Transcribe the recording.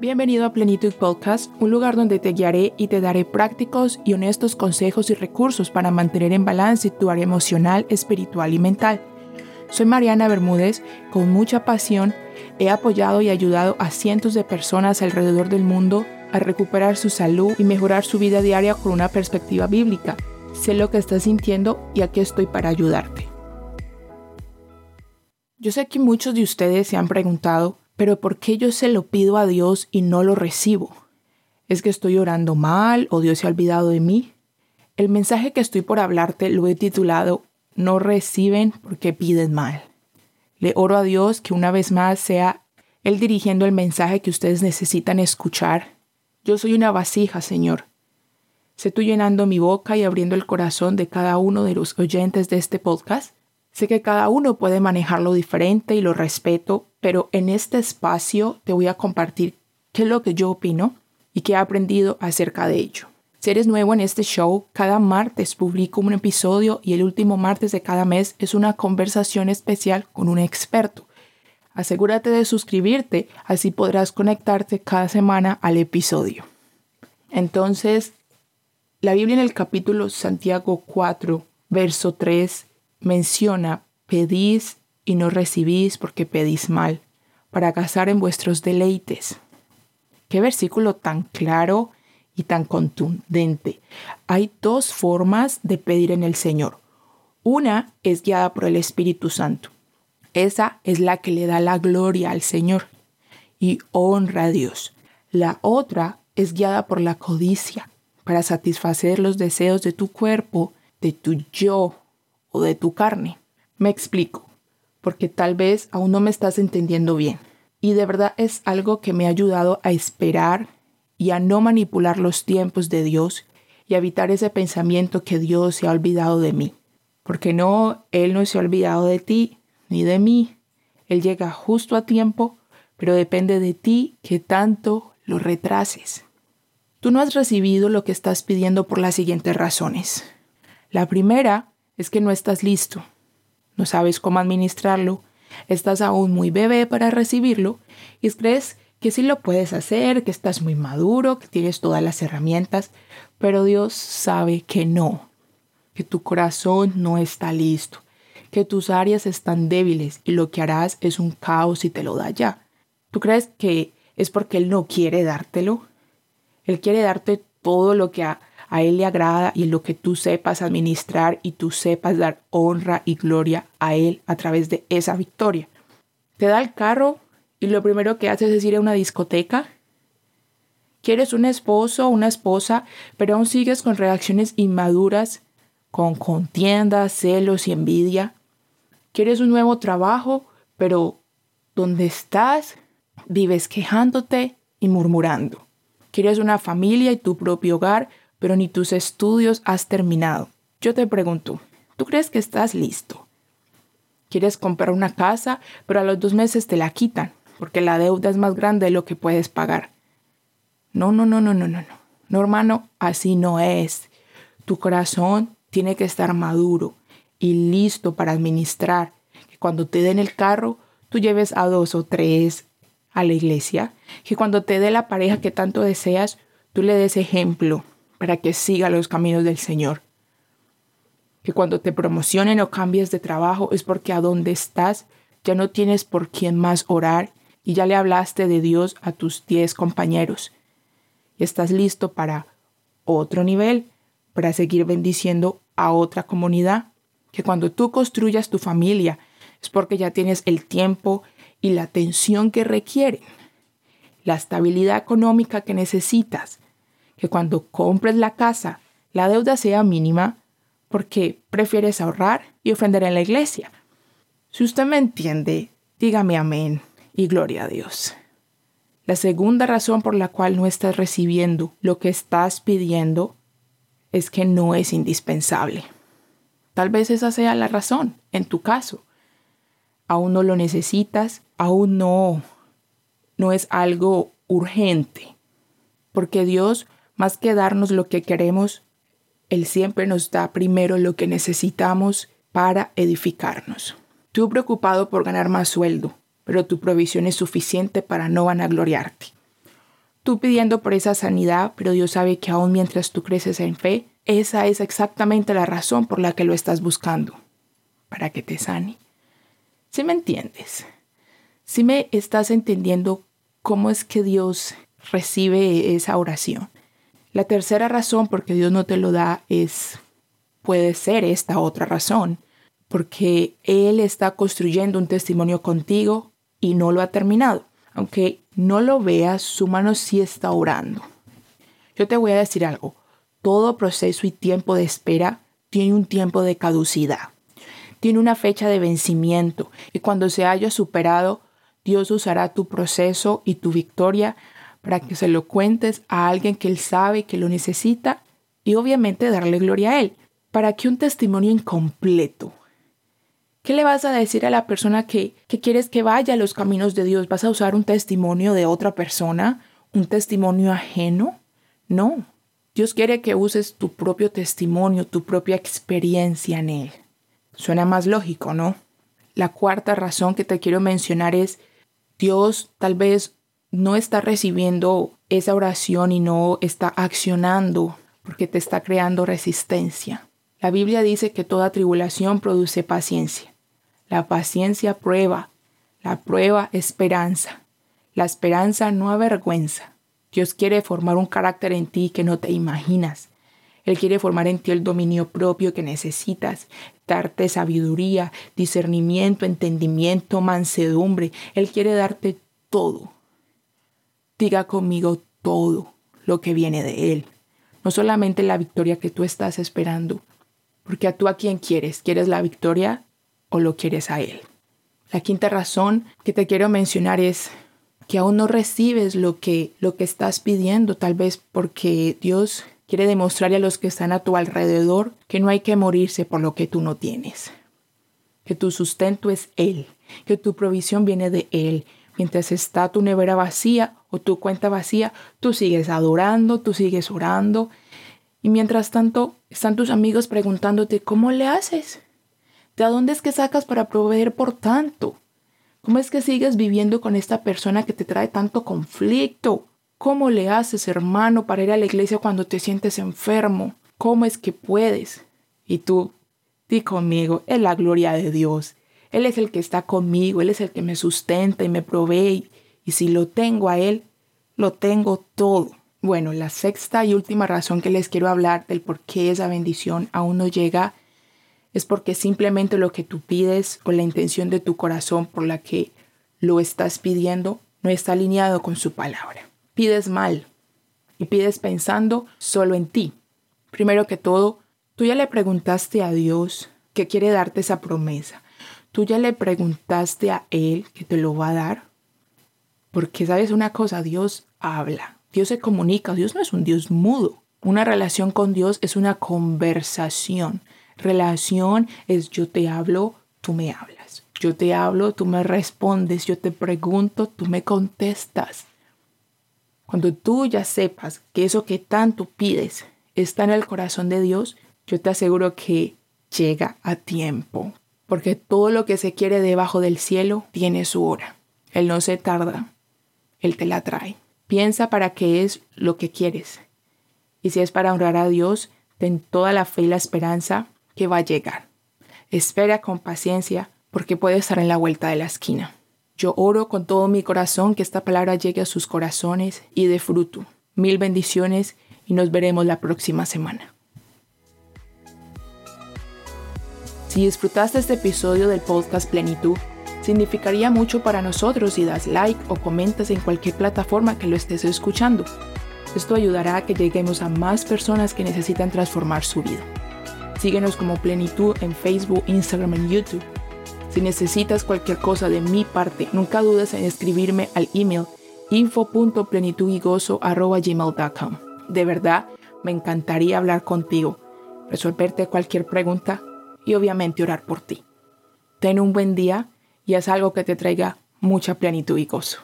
Bienvenido a Plenitud Podcast, un lugar donde te guiaré y te daré prácticos y honestos consejos y recursos para mantener en balance tu área emocional, espiritual y mental. Soy Mariana Bermúdez, con mucha pasión he apoyado y ayudado a cientos de personas alrededor del mundo a recuperar su salud y mejorar su vida diaria con una perspectiva bíblica. Sé lo que estás sintiendo y aquí estoy para ayudarte. Yo sé que muchos de ustedes se han preguntado, pero ¿por qué yo se lo pido a Dios y no lo recibo? ¿Es que estoy orando mal o Dios se ha olvidado de mí? El mensaje que estoy por hablarte lo he titulado No reciben porque piden mal. Le oro a Dios que una vez más sea Él dirigiendo el mensaje que ustedes necesitan escuchar yo soy una vasija, Señor. Sé tú llenando mi boca y abriendo el corazón de cada uno de los oyentes de este podcast. Sé que cada uno puede manejarlo diferente y lo respeto, pero en este espacio te voy a compartir qué es lo que yo opino y qué he aprendido acerca de ello. Si eres nuevo en este show, cada martes publico un episodio y el último martes de cada mes es una conversación especial con un experto. Asegúrate de suscribirte, así podrás conectarte cada semana al episodio. Entonces, la Biblia en el capítulo Santiago 4, verso 3, menciona, pedís y no recibís porque pedís mal, para cazar en vuestros deleites. Qué versículo tan claro y tan contundente. Hay dos formas de pedir en el Señor. Una es guiada por el Espíritu Santo esa es la que le da la gloria al Señor y honra a Dios. La otra es guiada por la codicia para satisfacer los deseos de tu cuerpo, de tu yo o de tu carne. Me explico, porque tal vez aún no me estás entendiendo bien. Y de verdad es algo que me ha ayudado a esperar y a no manipular los tiempos de Dios y evitar ese pensamiento que Dios se ha olvidado de mí. Porque no, Él no se ha olvidado de ti, ni de mí. Él llega justo a tiempo, pero depende de ti que tanto lo retrases. Tú no has recibido lo que estás pidiendo por las siguientes razones. La primera es que no estás listo, no sabes cómo administrarlo, estás aún muy bebé para recibirlo y crees que sí lo puedes hacer, que estás muy maduro, que tienes todas las herramientas, pero Dios sabe que no, que tu corazón no está listo, que tus áreas están débiles y lo que harás es un caos y te lo da ya. ¿Tú crees que es porque Él no quiere dártelo? Él quiere darte todo lo que a, Él le agrada y lo que tú sepas administrar y tú sepas dar honra y gloria a Él a través de esa victoria. Te da el carro y lo primero que haces es ir a una discoteca. Quieres un esposo o una esposa, pero aún sigues con reacciones inmaduras, con contiendas, celos y envidia. Quieres un nuevo trabajo, pero donde estás vives quejándote y murmurando. Quieres una familia y tu propio hogar, pero ni tus estudios has terminado. Yo te pregunto, ¿tú crees que estás listo? Quieres comprar una casa, pero a los dos meses te la quitan, porque la deuda es más grande de lo que puedes pagar. No, no, no, no, no, no, no. No, hermano, así no es. Tu corazón tiene que estar maduro, y listo para administrar. Que cuando te den el carro, tú lleves a dos o tres a la iglesia. Que cuando te dé la pareja que tanto deseas, tú le des ejemplo para que siga los caminos del Señor. Que cuando te promocionen o cambies de trabajo es porque a donde estás ya no tienes por quién más orar y ya le hablaste de Dios a tus diez compañeros. Y estás listo para otro nivel, para seguir bendiciendo a otra comunidad que cuando tú construyas tu familia es porque ya tienes el tiempo y la atención que requieren, la estabilidad económica que necesitas, que cuando compres la casa la deuda sea mínima porque prefieres ahorrar y ofender en la iglesia. Si usted me entiende, dígame amén y gloria a Dios. La segunda razón por la cual no estás recibiendo lo que estás pidiendo es que no es indispensable. Tal vez esa sea la razón en tu caso. Aún no lo necesitas, aún no, no es algo urgente. Porque Dios, más que darnos lo que queremos, Él siempre nos da primero lo que necesitamos para edificarnos. Tú preocupado por ganar más sueldo, pero tu provisión es suficiente para no vanagloriarte. tú pidiendo por esa sanidad, pero Dios sabe que aún mientras tú creces en fe, esa es exactamente la razón por la que lo estás buscando, para que te sane. ¿Sí me entiendes? ¿Sí me estás entendiendo cómo es que Dios recibe esa oración? La tercera razón por qué Dios no te lo da es, puede ser esta otra razón, porque Él está construyendo un testimonio contigo y no lo ha terminado. Aunque no lo veas, su mano sí está orando. Yo te voy a decir algo, todo proceso y tiempo de espera tiene un tiempo de caducidad, tiene una fecha de vencimiento y cuando se haya superado, Dios usará tu proceso y tu victoria para que se lo cuentes a alguien que Él sabe que lo necesita y obviamente darle gloria a Él, para que un testimonio incompleto. ¿Qué le vas a decir a la persona que, que quieres que vaya a los caminos de Dios? ¿Vas a usar un testimonio de otra persona? ¿Un testimonio ajeno? No, Dios quiere que uses tu propio testimonio, tu propia experiencia en Él. Suena más lógico, ¿no? La cuarta razón que te quiero mencionar es, Dios tal vez no está recibiendo esa oración y no está accionando porque te está creando resistencia. La Biblia dice que toda tribulación produce paciencia. La paciencia prueba, la prueba esperanza. La esperanza no avergüenza. Dios quiere formar un carácter en ti que no te imaginas. Él quiere formar en ti el dominio propio que necesitas, darte sabiduría, discernimiento, entendimiento, mansedumbre. Él quiere darte todo. Diga conmigo todo lo que viene de Él. No solamente la victoria que tú estás esperando, porque a tú a quién quieres, ¿quieres la victoria o lo quieres a Él? La quinta razón que te quiero mencionar es que aún no recibes lo que, lo que estás pidiendo, tal vez porque Dios quiere demostrarle a los que están a tu alrededor que no hay que morirse por lo que tú no tienes, que tu sustento es Él, que tu provisión viene de Él. Mientras está tu nevera vacía o tu cuenta vacía, tú sigues adorando, tú sigues orando. Y mientras tanto, están tus amigos preguntándote, ¿cómo le haces? ¿De dónde es que sacas para proveer por tanto? ¿Cómo es que sigues viviendo con esta persona que te trae tanto conflicto? ¿Cómo le haces, hermano, para ir a la iglesia cuando te sientes enfermo? ¿Cómo es que puedes? Y tú, di conmigo, es la gloria de Dios. Él es el que está conmigo, Él es el que me sustenta y me provee. Y si lo tengo a Él, lo tengo todo. Bueno, la sexta y última razón que les quiero hablar del por qué esa bendición aún no llega es porque simplemente lo que tú pides o la intención de tu corazón por la que lo estás pidiendo no está alineado con su palabra. Pides mal y pides pensando solo en ti. Primero que todo, tú ya le preguntaste a Dios que quiere darte esa promesa. Tú ya le preguntaste a Él que te lo va a dar. Porque sabes una cosa, Dios habla, Dios se comunica, Dios no es un Dios mudo. Una relación con Dios es una conversación. Relación es yo te hablo, tú me hablas. Yo te hablo, tú me respondes. Yo te pregunto, tú me contestas. Cuando tú ya sepas que eso que tanto pides está en el corazón de Dios, yo te aseguro que llega a tiempo. Porque todo lo que se quiere debajo del cielo tiene su hora. Él no se tarda. Él te la trae. Piensa para qué es lo que quieres. Y si es para honrar a Dios, ten toda la fe y la esperanza que va a llegar. Espera con paciencia porque puede estar en la vuelta de la esquina. Yo oro con todo mi corazón que esta palabra llegue a sus corazones y de fruto. Mil bendiciones y nos veremos la próxima semana. Si disfrutaste este episodio del podcast Plenitud, significaría mucho para nosotros si das like o comentas en cualquier plataforma que lo estés escuchando. Esto ayudará a que lleguemos a más personas que necesitan transformar su vida. Síguenos como Plenitud en Facebook, Instagram y YouTube. Si necesitas cualquier cosa de mi parte, nunca dudes en escribirme al email info.plenitudygozo.gmail.com. De verdad, me encantaría hablar contigo, resolverte cualquier pregunta y obviamente orar por ti. Ten un buen día y haz algo que te traiga mucha plenitud y gozo.